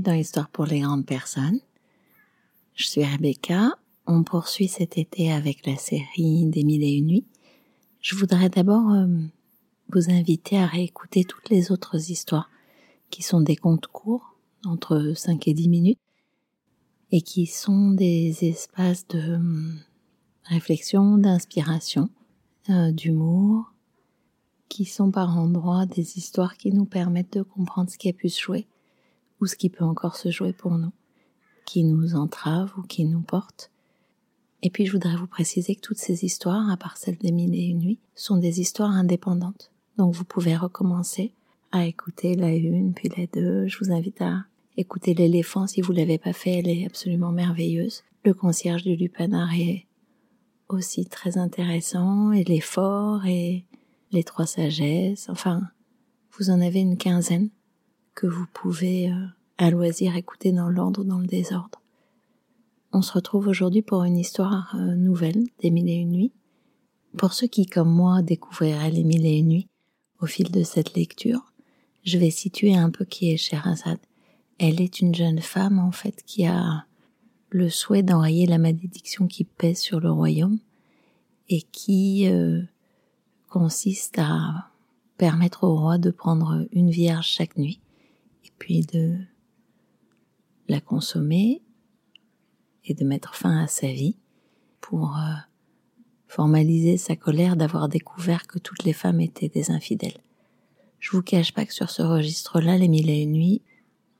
dans Histoire pour les grandes personnes. Je suis Rebecca. On poursuit cet été avec la série des mille et une nuits. Je voudrais d'abord euh, vous inviter à réécouter toutes les autres histoires qui sont des contes courts, entre 5 et 10 minutes, et qui sont des espaces de euh, réflexion, d'inspiration, euh, d'humour, qui sont par endroits des histoires qui nous permettent de comprendre ce qui a pu se jouer ou ce qui peut encore se jouer pour nous, qui nous entrave ou qui nous porte. Et puis je voudrais vous préciser que toutes ces histoires, à part celles des mille et une nuits, sont des histoires indépendantes. Donc vous pouvez recommencer à écouter la une, puis la deux. Je vous invite à écouter l'éléphant si vous l'avez pas fait, elle est absolument merveilleuse. Le concierge du lupanar est aussi très intéressant, et l'effort, et les trois sagesses, enfin, vous en avez une quinzaine que vous pouvez euh, à loisir écouter dans l'ordre ou dans le désordre. On se retrouve aujourd'hui pour une histoire euh, nouvelle des mille et une nuits. Pour ceux qui, comme moi, découvriraient les mille et une nuits au fil de cette lecture, je vais situer un peu qui est Sherazade. Elle est une jeune femme, en fait, qui a le souhait d'enrayer la malédiction qui pèse sur le royaume et qui euh, consiste à permettre au roi de prendre une vierge chaque nuit puis de la consommer et de mettre fin à sa vie pour euh, formaliser sa colère d'avoir découvert que toutes les femmes étaient des infidèles. Je vous cache pas que sur ce registre-là, les mille et une nuits,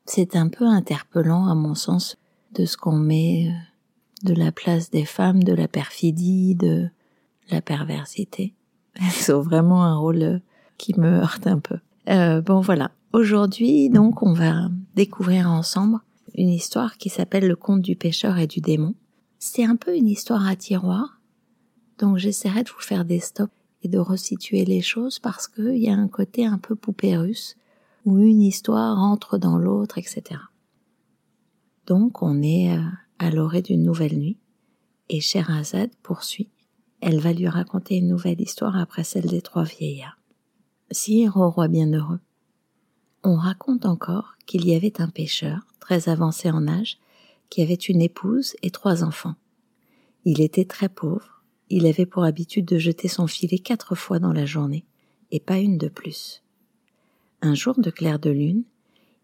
c'est un peu interpellant à mon sens de ce qu'on met euh, de la place des femmes, de la perfidie, de la perversité. Elles ont vraiment un rôle euh, qui me heurte un peu. Bon voilà, Aujourd'hui, donc, on va découvrir ensemble une histoire qui s'appelle Le conte du pêcheur et du démon. C'est un peu une histoire à tiroir, donc j'essaierai de vous faire des stops et de resituer les choses parce qu'il y a un côté un peu poupée russe où une histoire entre dans l'autre, etc. Donc, on est euh, à l'orée d'une nouvelle nuit et Sherazade poursuit. Elle va lui raconter une nouvelle histoire après celle des trois vieillards. Sire au roi bienheureux, on raconte encore qu'il y avait un pêcheur, très avancé en âge, qui avait une épouse et trois enfants. Il était très pauvre, il avait pour habitude de jeter son filet quatre fois dans la journée, et pas une de plus. Un jour de clair de lune,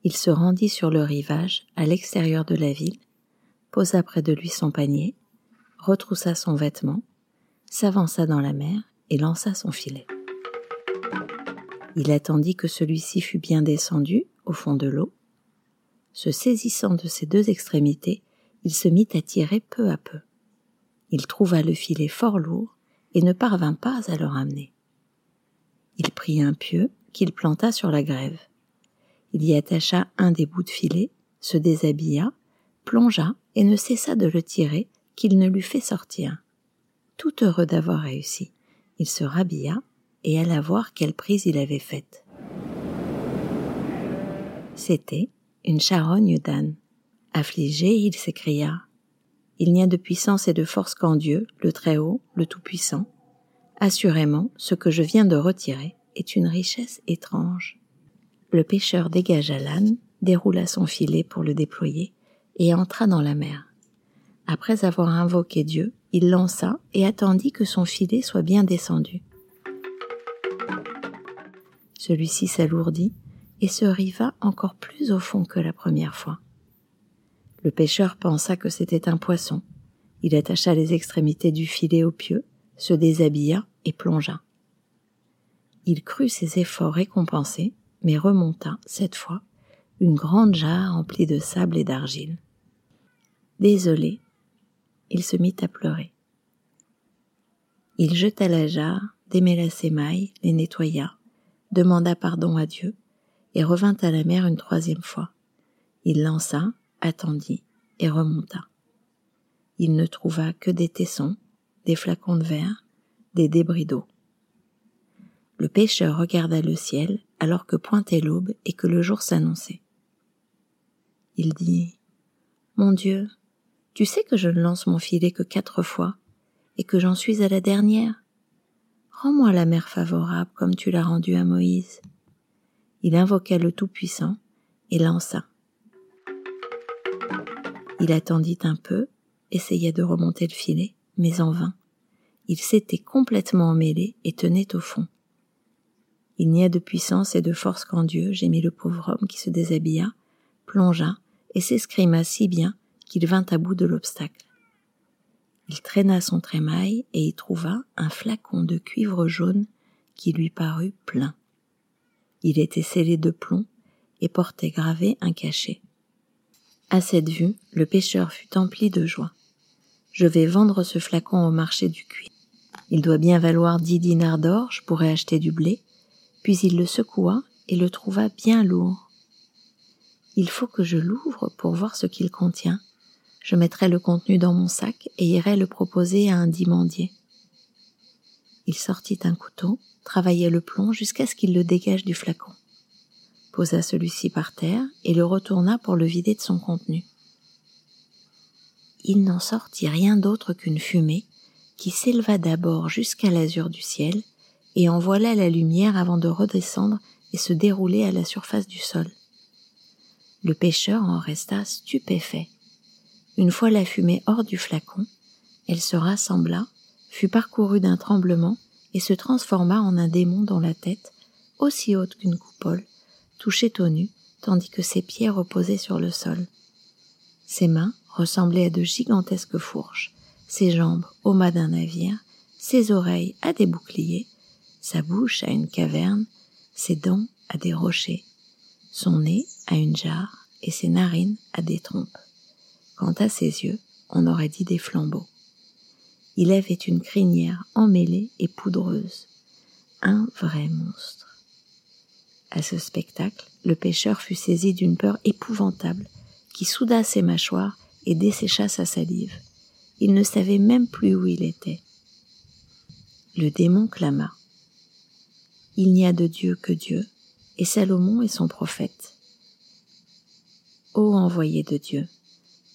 il se rendit sur le rivage, à l'extérieur de la ville, posa près de lui son panier, retroussa son vêtement, s'avança dans la mer et lança son filet. Il attendit que celui-ci fût bien descendu au fond de l'eau. Se saisissant de ses deux extrémités, il se mit à tirer peu à peu. Il trouva le filet fort lourd et ne parvint pas à le ramener. Il prit un pieu qu'il planta sur la grève. Il y attacha un des bouts de filet, se déshabilla, plongea et ne cessa de le tirer qu'il ne l'eût fait sortir. Tout heureux d'avoir réussi, il se rhabilla et alla voir quelle prise il avait faite. C'était une charogne d'âne. Affligé, il s'écria Il n'y a de puissance et de force qu'en Dieu, le Très-Haut, le Tout-Puissant. Assurément, ce que je viens de retirer est une richesse étrange. Le pêcheur dégagea l'âne, déroula son filet pour le déployer, et entra dans la mer. Après avoir invoqué Dieu, il lança et attendit que son filet soit bien descendu. Celui-ci s'alourdit et se riva encore plus au fond que la première fois. Le pêcheur pensa que c'était un poisson. Il attacha les extrémités du filet au pieu, se déshabilla et plongea. Il crut ses efforts récompensés, mais remonta, cette fois, une grande jarre remplie de sable et d'argile. Désolé, il se mit à pleurer. Il jeta la jarre, démêla ses mailles, les nettoya, demanda pardon à Dieu et revint à la mer une troisième fois. Il lança, attendit et remonta. Il ne trouva que des tessons, des flacons de verre, des débris d'eau. Le pêcheur regarda le ciel alors que pointait l'aube et que le jour s'annonçait. Il dit Mon Dieu, tu sais que je ne lance mon filet que quatre fois et que j'en suis à la dernière. Rends-moi la mer favorable comme tu l'as rendue à Moïse. Il invoqua le Tout-Puissant et lança. Il attendit un peu, essaya de remonter le filet, mais en vain. Il s'était complètement emmêlé et tenait au fond. Il n'y a de puissance et de force qu'en Dieu, gémit le pauvre homme qui se déshabilla, plongea et s'escrima si bien qu'il vint à bout de l'obstacle. Il traîna son trémail et y trouva un flacon de cuivre jaune qui lui parut plein. Il était scellé de plomb et portait gravé un cachet. À cette vue, le pêcheur fut empli de joie. Je vais vendre ce flacon au marché du cuir. Il doit bien valoir dix dinars d'or, je pourrais acheter du blé. Puis il le secoua et le trouva bien lourd. Il faut que je l'ouvre pour voir ce qu'il contient. Je mettrai le contenu dans mon sac et irai le proposer à un dimandier. Il sortit un couteau, travailla le plomb jusqu'à ce qu'il le dégage du flacon, posa celui-ci par terre et le retourna pour le vider de son contenu. Il n'en sortit rien d'autre qu'une fumée qui s'éleva d'abord jusqu'à l'azur du ciel et en voilà la lumière avant de redescendre et se dérouler à la surface du sol. Le pêcheur en resta stupéfait. Une fois la fumée hors du flacon, elle se rassembla, fut parcourue d'un tremblement et se transforma en un démon dont la tête, aussi haute qu'une coupole, touchait au nu, tandis que ses pieds reposaient sur le sol. Ses mains ressemblaient à de gigantesques fourches, ses jambes au mât d'un navire, ses oreilles à des boucliers, sa bouche à une caverne, ses dents à des rochers, son nez à une jarre et ses narines à des trompes. Quant à ses yeux, on aurait dit des flambeaux. Il avait une crinière emmêlée et poudreuse. Un vrai monstre. À ce spectacle, le pêcheur fut saisi d'une peur épouvantable qui souda ses mâchoires et dessécha sa salive. Il ne savait même plus où il était. Le démon clama. Il n'y a de Dieu que Dieu, et Salomon est son prophète. Ô envoyé de Dieu,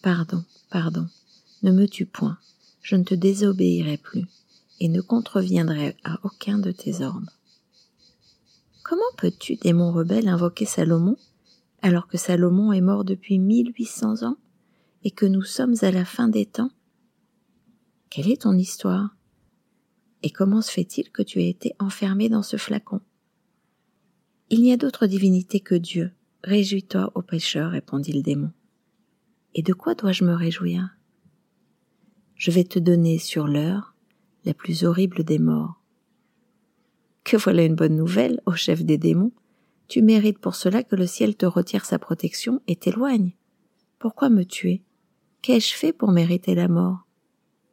pardon, pardon, ne me tue point, je ne te désobéirai plus, et ne contreviendrai à aucun de tes ordres. Comment peux-tu, démon rebelle, invoquer Salomon, alors que Salomon est mort depuis mille huit cents ans, et que nous sommes à la fin des temps? Quelle est ton histoire? Et comment se fait-il que tu aies été enfermé dans ce flacon? Il n'y a d'autre divinité que Dieu. Réjouis-toi, ô pécheur, répondit le démon. Et de quoi dois-je me réjouir? Je vais te donner sur l'heure la plus horrible des morts. Que voilà une bonne nouvelle, ô chef des démons. Tu mérites pour cela que le ciel te retire sa protection et t'éloigne. Pourquoi me tuer? Qu'ai-je fait pour mériter la mort?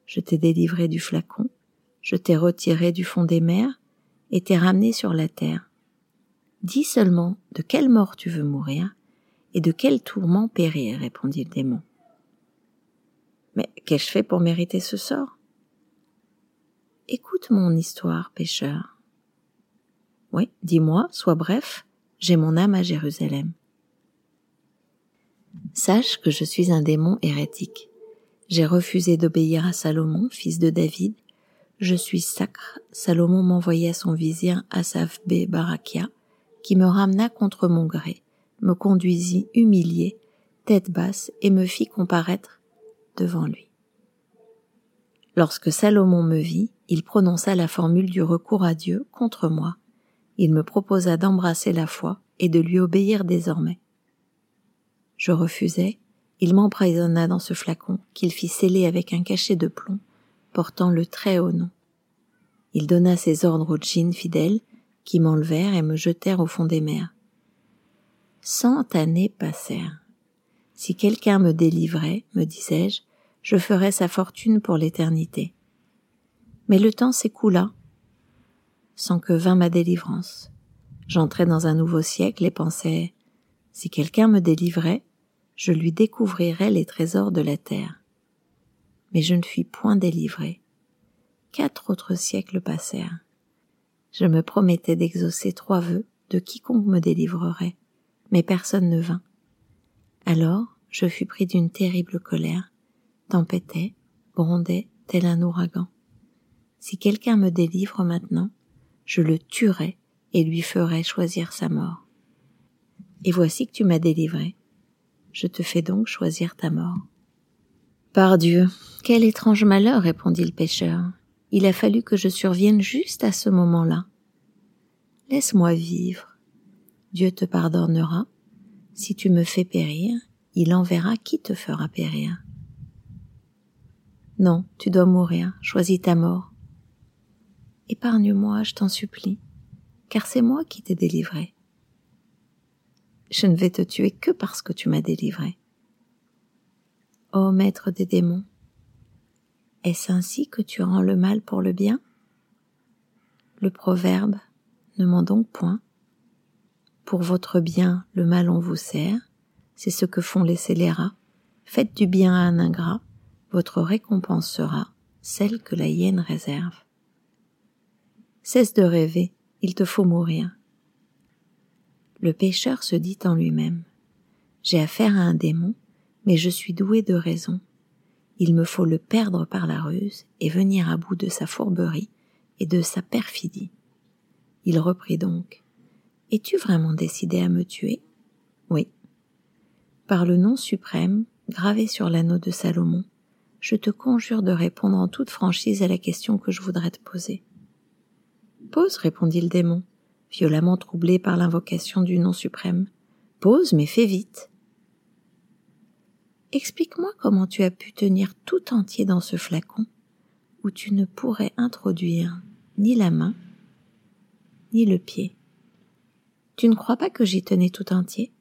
Je t'ai délivré du flacon, je t'ai retiré du fond des mers et t'ai ramené sur la terre. Dis seulement de quelle mort tu veux mourir et de quel tourment périr, répondit le démon. Mais qu'ai-je fait pour mériter ce sort? Écoute mon histoire, pécheur. Oui, dis-moi, sois bref, j'ai mon âme à Jérusalem. Sache que je suis un démon hérétique. J'ai refusé d'obéir à Salomon, fils de David. Je suis sacre. Salomon m'envoya son vizir Asaph B. Barakia, qui me ramena contre mon gré, me conduisit humilié, tête basse, et me fit comparaître devant lui. Lorsque Salomon me vit, il prononça la formule du recours à Dieu contre moi. Il me proposa d'embrasser la foi et de lui obéir désormais. Je refusai, il m'emprisonna dans ce flacon qu'il fit sceller avec un cachet de plomb portant le très haut nom. Il donna ses ordres aux djinns fidèles qui m'enlevèrent et me jetèrent au fond des mers. Cent années passèrent. Si quelqu'un me délivrait, me disais-je, je ferais sa fortune pour l'éternité. Mais le temps s'écoula sans que vînt ma délivrance. J'entrais dans un nouveau siècle et pensais, si quelqu'un me délivrait, je lui découvrirai les trésors de la terre. Mais je ne fus point délivré. Quatre autres siècles passèrent. Je me promettais d'exaucer trois vœux de quiconque me délivrerait, mais personne ne vint. Alors je fus pris d'une terrible colère, tempêtait, grondait tel un ouragan. Si quelqu'un me délivre maintenant, je le tuerai et lui ferai choisir sa mort. Et voici que tu m'as délivré je te fais donc choisir ta mort. Pardieu, quel étrange malheur, répondit le pêcheur. Il a fallu que je survienne juste à ce moment-là. Laisse-moi vivre. Dieu te pardonnera. Si tu me fais périr, il enverra qui te fera périr. Non, tu dois mourir, choisis ta mort. Épargne-moi, je t'en supplie, car c'est moi qui t'ai délivré. Je ne vais te tuer que parce que tu m'as délivré. Ô maître des démons, est-ce ainsi que tu rends le mal pour le bien? Le proverbe ne ment donc point. Pour votre bien, le mal on vous sert, c'est ce que font les scélérats. Faites du bien à un ingrat, votre récompense sera celle que la hyène réserve. Cesse de rêver, il te faut mourir. Le pécheur se dit en lui-même, J'ai affaire à un démon, mais je suis doué de raison. Il me faut le perdre par la ruse et venir à bout de sa fourberie et de sa perfidie. Il reprit donc. Es-tu vraiment décidé à me tuer? Oui. Par le nom suprême, gravé sur l'anneau de Salomon, je te conjure de répondre en toute franchise à la question que je voudrais te poser. Pose, répondit le démon, violemment troublé par l'invocation du nom suprême. Pose, mais fais vite. Explique-moi comment tu as pu tenir tout entier dans ce flacon où tu ne pourrais introduire ni la main, ni le pied. Tu ne crois pas que j'y tenais tout entier?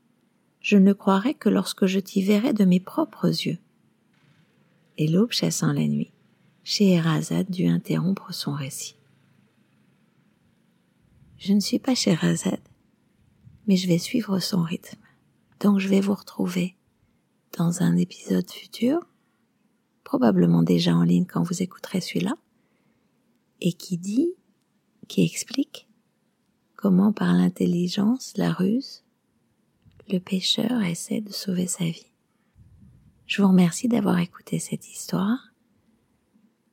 Je ne croirais que lorsque je t'y verrai de mes propres yeux. Et l'aube chassant la nuit, Scheherazade dut interrompre son récit. Je ne suis pas Scheherazade, mais je vais suivre son rythme. Donc je vais vous retrouver dans un épisode futur, probablement déjà en ligne quand vous écouterez celui-là, et qui dit, qui explique comment par l'intelligence, la ruse, le pêcheur essaie de sauver sa vie. Je vous remercie d'avoir écouté cette histoire.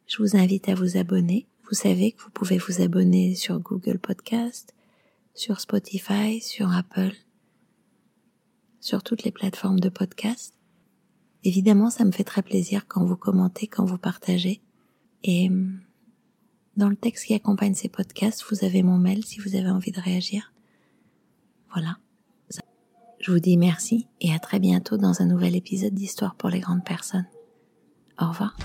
Je vous invite à vous abonner. Vous savez que vous pouvez vous abonner sur Google Podcast, sur Spotify, sur Apple, sur toutes les plateformes de podcast. Évidemment, ça me fait très plaisir quand vous commentez, quand vous partagez. Et hum, dans le texte qui accompagne ces podcasts, vous avez mon mail si vous avez envie de réagir. Voilà. Je vous dis merci et à très bientôt dans un nouvel épisode d'Histoire pour les grandes personnes. Au revoir.